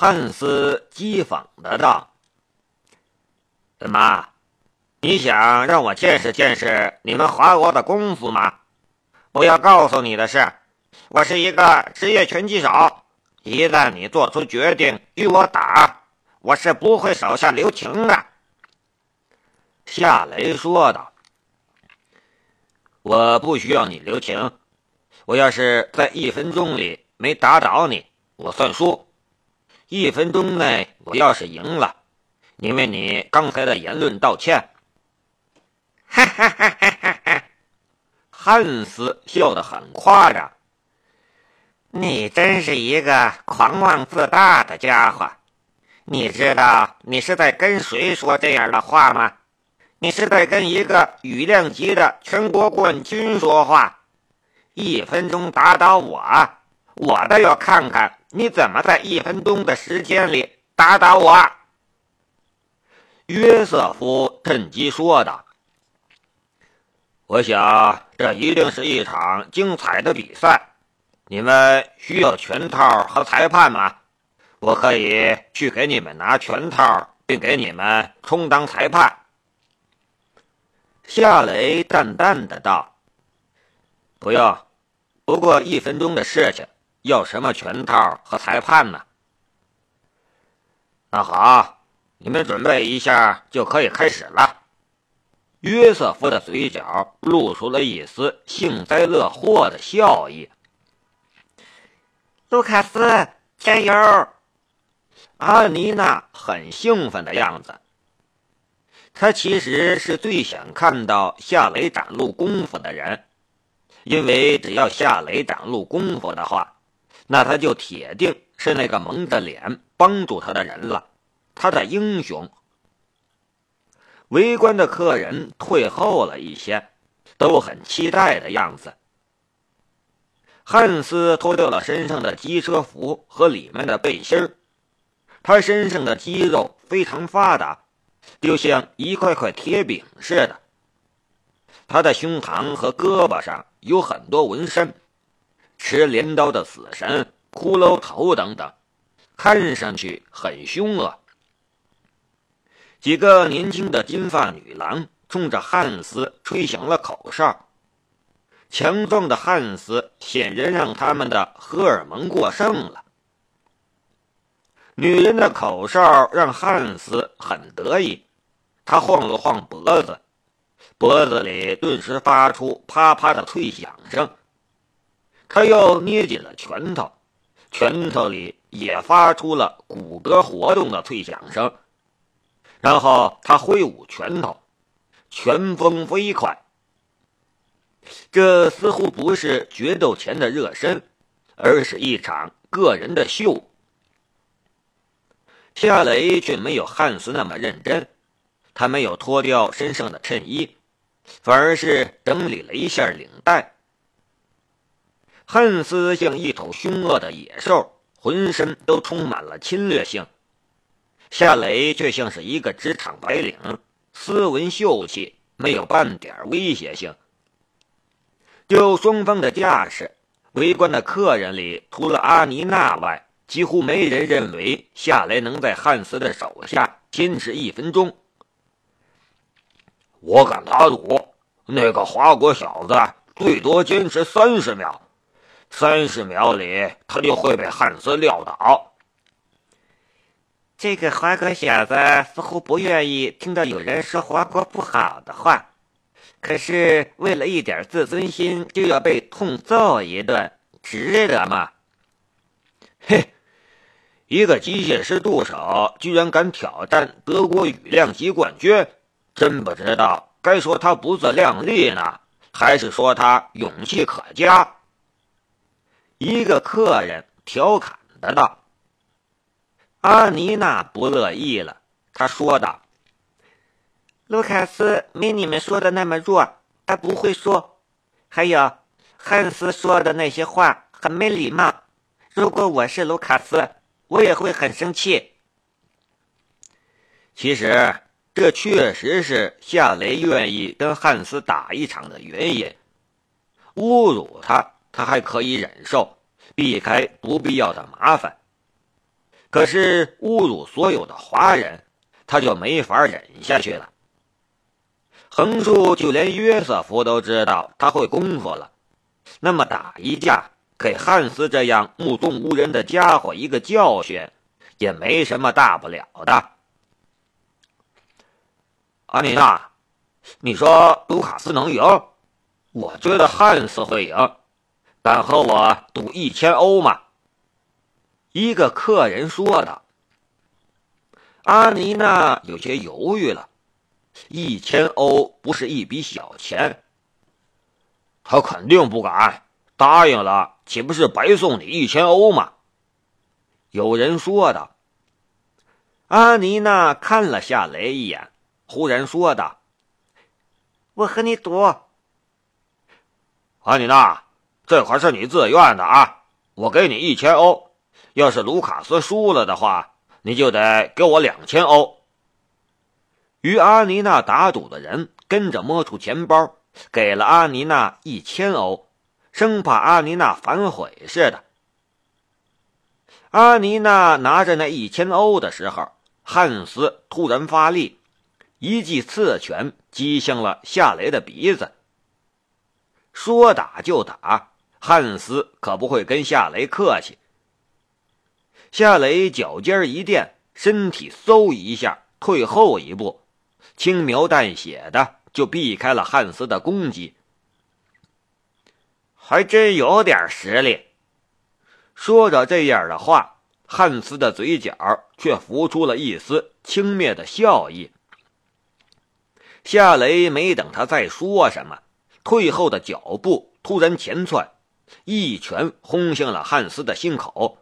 汉斯讥讽的道：“怎么，你想让我见识见识你们华国的功夫吗？我要告诉你的是，我是一个职业拳击手。一旦你做出决定与我打，我是不会手下留情的。”夏雷说道：“我不需要你留情。我要是在一分钟里没打倒你，我算输。一分钟内我要是赢了，你为你刚才的言论道歉。”哈哈哈哈哈哈！汉斯笑得很夸张。你真是一个狂妄自大的家伙！你知道你是在跟谁说这样的话吗？你是在跟一个羽量级的全国冠军说话。一分钟打倒我，我倒要看看你怎么在一分钟的时间里打倒我。”约瑟夫趁机说道。“我想这一定是一场精彩的比赛。你们需要拳套和裁判吗？我可以去给你们拿拳套，并给你们充当裁判。”夏雷淡淡的道：“不用，不过一分钟的事情，要什么拳套和裁判呢？”那好，你们准备一下就可以开始了。约瑟夫的嘴角露出了一丝幸灾乐祸的笑意。卢卡斯，加油！阿妮娜很兴奋的样子。他其实是最想看到夏雷展露功夫的人，因为只要夏雷展露功夫的话，那他就铁定是那个蒙着脸帮助他的人了，他的英雄。围观的客人退后了一些，都很期待的样子。汉斯脱掉了身上的机车服和里面的背心他身上的肌肉非常发达。就像一块块铁饼似的。他的胸膛和胳膊上有很多纹身，持镰刀的死神、骷髅头等等，看上去很凶恶。几个年轻的金发女郎冲着汉斯吹响了口哨。强壮的汉斯显然让他们的荷尔蒙过剩了。女人的口哨让汉斯很得意，他晃了晃脖子，脖子里顿时发出啪啪的脆响声。他又捏紧了拳头，拳头里也发出了骨骼活动的脆响声。然后他挥舞拳头，拳风飞快。这似乎不是决斗前的热身，而是一场个人的秀。夏雷却没有汉斯那么认真，他没有脱掉身上的衬衣，反而是整理了一下领带。汉斯像一头凶恶的野兽，浑身都充满了侵略性；夏雷却像是一个职场白领，斯文秀气，没有半点威胁性。就双方的架势，围观的客人里，除了阿妮娜外。几乎没人认为夏雷能在汉斯的手下坚持一分钟。我敢打赌，那个华国小子最多坚持三十秒，三十秒里他就会被汉斯撂倒。这个华国小子似乎不愿意听到有人说华国不好的话，可是为了一点自尊心就要被痛揍一顿，值得吗？嘿。一个机械师助手居然敢挑战德国羽量级冠军，真不知道该说他不自量力呢，还是说他勇气可嘉。一个客人调侃的道：“阿妮娜不乐意了，他说道：‘卢卡斯没你们说的那么弱，他不会说。还有，汉斯说的那些话很没礼貌。如果我是卢卡斯。’”我也会很生气。其实，这确实是夏雷愿意跟汉斯打一场的原因。侮辱他，他还可以忍受，避开不必要的麻烦。可是侮辱所有的华人，他就没法忍下去了。横竖就连约瑟夫都知道他会功夫了，那么打一架，给汉斯这样目中无人的家伙一个教训，也没什么大不了的。阿妮娜，你说卢卡斯能赢？我觉得汉斯会赢，敢和我赌一千欧吗？一个客人说道。阿妮娜有些犹豫了。一千欧不是一笔小钱，他肯定不敢答应了，岂不是白送你一千欧吗？有人说道。阿妮娜看了夏雷一眼，忽然说道：“我和你赌。”阿妮娜，这可是你自愿的啊！我给你一千欧，要是卢卡斯输了的话，你就得给我两千欧。与阿妮娜打赌的人跟着摸出钱包，给了阿妮娜一千欧，生怕阿妮娜反悔似的。阿妮娜拿着那一千欧的时候，汉斯突然发力，一记刺拳击向了夏雷的鼻子。说打就打，汉斯可不会跟夏雷客气。夏雷脚尖一垫，身体嗖一下退后一步。轻描淡写的就避开了汉斯的攻击，还真有点实力。说着这样的话，汉斯的嘴角却浮出了一丝轻蔑的笑意。夏雷没等他再说什么，退后的脚步突然前窜，一拳轰向了汉斯的心口。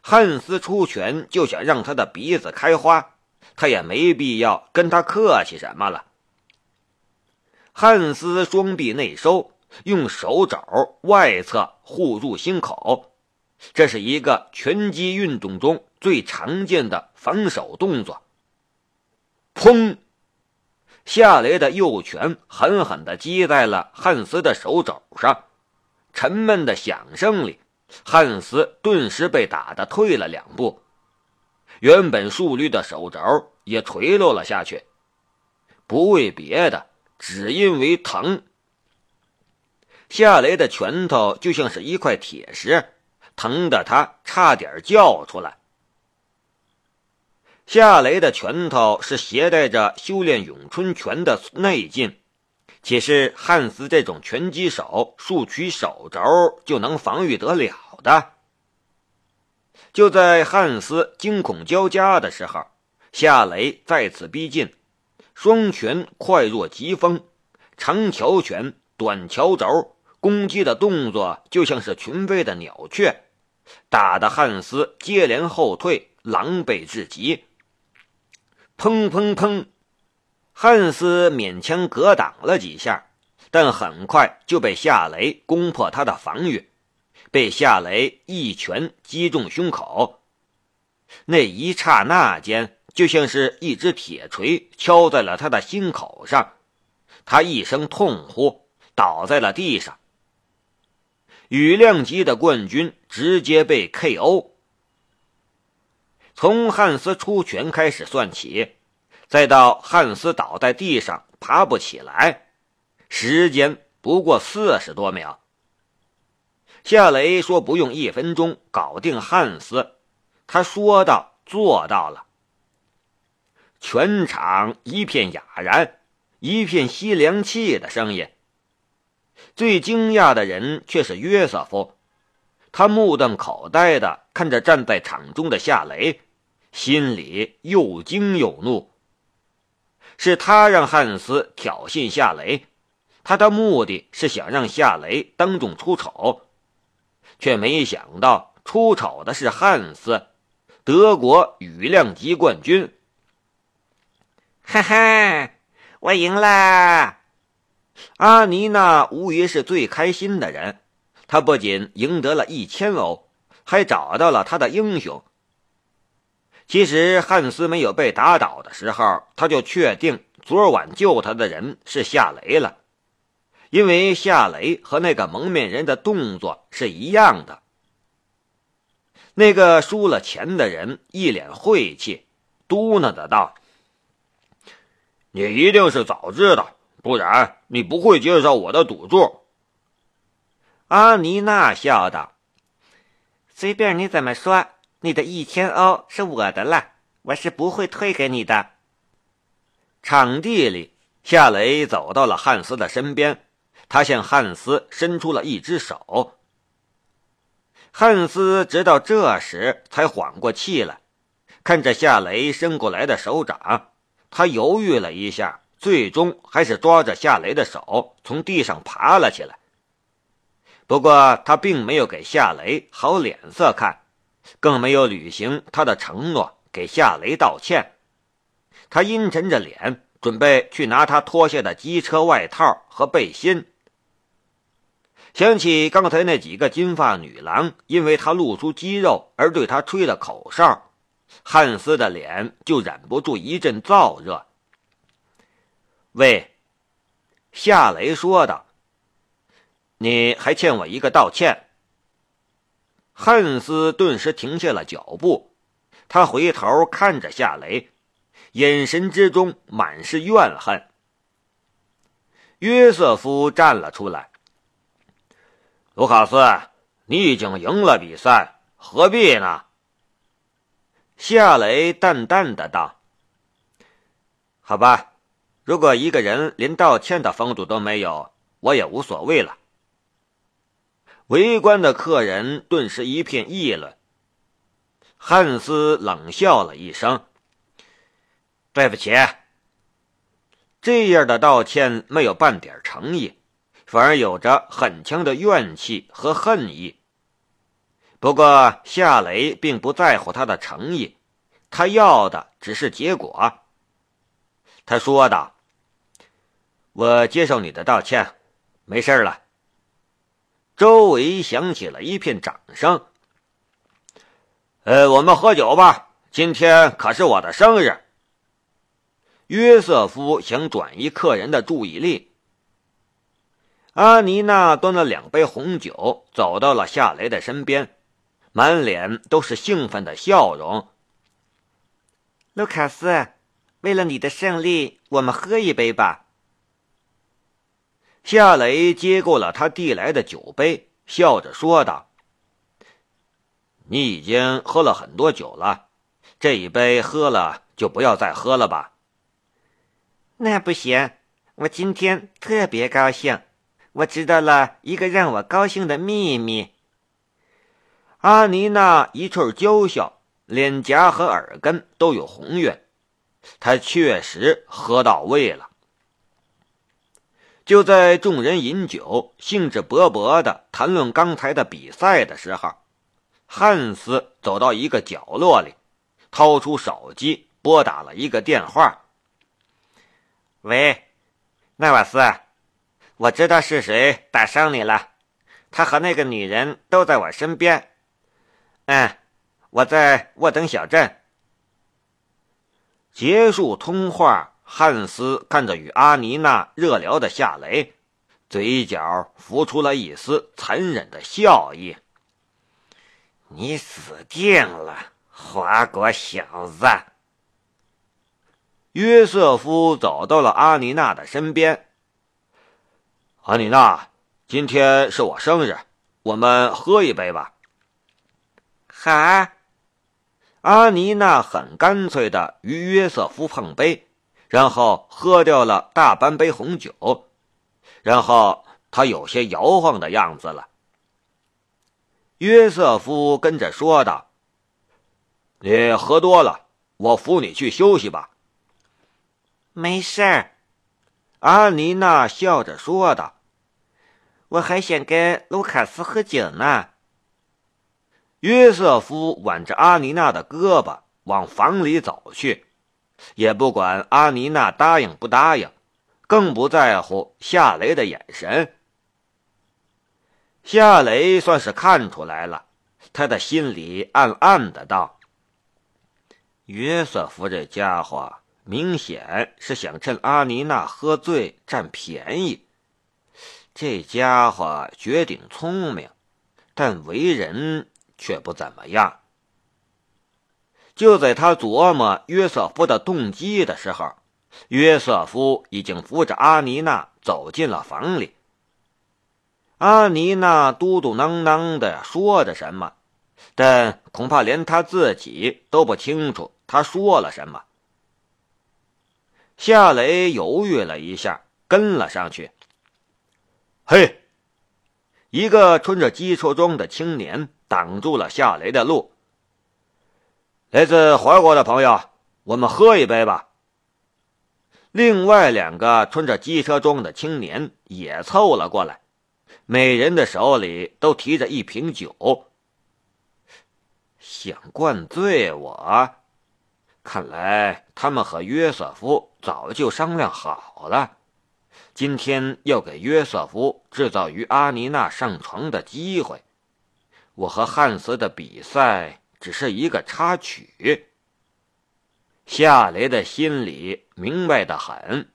汉斯出拳就想让他的鼻子开花。他也没必要跟他客气什么了。汉斯双臂内收，用手肘外侧护住心口，这是一个拳击运动中最常见的防守动作。砰！夏雷的右拳狠狠地击在了汉斯的手肘上，沉闷的响声里，汉斯顿时被打得退了两步。原本竖立的手肘也垂落了下去，不为别的，只因为疼。夏雷的拳头就像是一块铁石，疼得他差点叫出来。夏雷的拳头是携带着修炼咏春拳的内劲，岂是汉斯这种拳击手竖起手肘就能防御得了的？就在汉斯惊恐交加的时候，夏雷再次逼近，双拳快若疾风，长桥拳、短桥轴攻击的动作就像是群飞的鸟雀，打得汉斯接连后退，狼狈至极。砰砰砰，汉斯勉强格挡了几下，但很快就被夏雷攻破他的防御。被夏雷一拳击中胸口，那一刹那间，就像是一只铁锤敲在了他的心口上，他一声痛呼，倒在了地上。羽量级的冠军直接被 KO。从汉斯出拳开始算起，再到汉斯倒在地上爬不起来，时间不过四十多秒。夏雷说：“不用一分钟搞定汉斯。”他说到做到了。全场一片哑然，一片吸凉气的声音。最惊讶的人却是约瑟夫，他目瞪口呆的看着站在场中的夏雷，心里又惊又怒。是他让汉斯挑衅夏雷，他的目的是想让夏雷当众出丑。却没想到出丑的是汉斯，德国羽量级冠军。哈哈，我赢了！阿妮娜无疑是最开心的人，她不仅赢得了一千欧，还找到了她的英雄。其实汉斯没有被打倒的时候，他就确定昨晚救他的人是夏雷了。因为夏雷和那个蒙面人的动作是一样的。那个输了钱的人一脸晦气，嘟囔的道：“你一定是早知道，不然你不会接受我的赌注。”阿妮娜笑道：“随便你怎么说，你的一千欧是我的了，我是不会退给你的。”场地里，夏雷走到了汉斯的身边，他向汉斯伸出了一只手。汉斯直到这时才缓过气来，看着夏雷伸过来的手掌，他犹豫了一下，最终还是抓着夏雷的手从地上爬了起来。不过他并没有给夏雷好脸色看，更没有履行他的承诺，给夏雷道歉。他阴沉着脸，准备去拿他脱下的机车外套和背心。想起刚才那几个金发女郎，因为他露出肌肉而对他吹的口哨，汉斯的脸就忍不住一阵燥热。喂，夏雷说道：“你还欠我一个道歉。”汉斯顿时停下了脚步，他回头看着夏雷，眼神之中满是怨恨。约瑟夫站了出来。卢卡斯，你已经赢了比赛，何必呢？夏雷淡淡的道：“好吧，如果一个人连道歉的风度都没有，我也无所谓了。”围观的客人顿时一片议论。汉斯冷笑了一声：“对不起。”这样的道歉没有半点诚意。反而有着很强的怨气和恨意。不过夏雷并不在乎他的诚意，他要的只是结果。他说道：“我接受你的道歉，没事了。”周围响起了一片掌声。呃，我们喝酒吧，今天可是我的生日。约瑟夫想转移客人的注意力。阿妮娜端了两杯红酒，走到了夏雷的身边，满脸都是兴奋的笑容。卢卡斯，为了你的胜利，我们喝一杯吧。夏雷接过了他递来的酒杯，笑着说道：“你已经喝了很多酒了，这一杯喝了就不要再喝了吧。”那不行，我今天特别高兴。我知道了一个让我高兴的秘密。阿妮娜一阵娇笑，脸颊和耳根都有红晕。她确实喝到位了。就在众人饮酒、兴致勃勃的谈论刚才的比赛的时候，汉斯走到一个角落里，掏出手机拨打了一个电话。喂，奈瓦斯。我知道是谁打伤你了，他和那个女人都在我身边。嗯，我在沃登小镇。结束通话，汉斯看着与阿妮娜热聊的夏雷，嘴角浮出了一丝残忍的笑意。你死定了，华国小子！约瑟夫走到了阿妮娜的身边。阿妮娜，今天是我生日，我们喝一杯吧。好。啊，阿妮娜很干脆的与约瑟夫碰杯，然后喝掉了大半杯红酒，然后他有些摇晃的样子了。约瑟夫跟着说道：“你喝多了，我扶你去休息吧。”没事儿。阿妮娜笑着说道：“我还想跟卢卡斯喝酒呢。”约瑟夫挽着阿妮娜的胳膊往房里走去，也不管阿妮娜答应不答应，更不在乎夏雷的眼神。夏雷算是看出来了，他的心里暗暗的道：“约瑟夫这家伙。”明显是想趁阿妮娜喝醉占便宜。这家伙绝顶聪明，但为人却不怎么样。就在他琢磨约瑟夫的动机的时候，约瑟夫已经扶着阿妮娜走进了房里。阿妮娜嘟嘟囔囔的说着什么，但恐怕连他自己都不清楚他说了什么。夏雷犹豫了一下，跟了上去。嘿，一个穿着机车装的青年挡住了夏雷的路。来自怀国的朋友，我们喝一杯吧。另外两个穿着机车装的青年也凑了过来，每人的手里都提着一瓶酒，想灌醉我。看来他们和约瑟夫早就商量好了，今天要给约瑟夫制造与阿妮娜上床的机会。我和汉斯的比赛。只是一个插曲。夏雷的心里明白的很。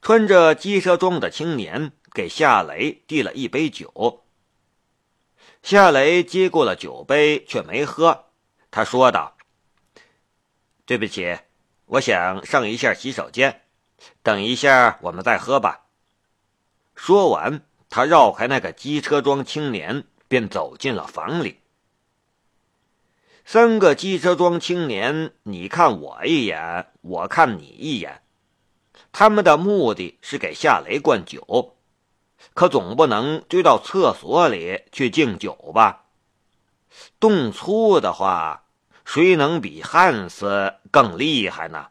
穿着机车装的青年给夏雷递了一杯酒。夏雷接过了酒杯，却没喝。他说道：“对不起，我想上一下洗手间，等一下我们再喝吧。”说完，他绕开那个机车装青年，便走进了房里。三个机车装青年，你看我一眼，我看你一眼。他们的目的是给夏雷灌酒，可总不能追到厕所里去敬酒吧？动粗的话，谁能比汉斯更厉害呢？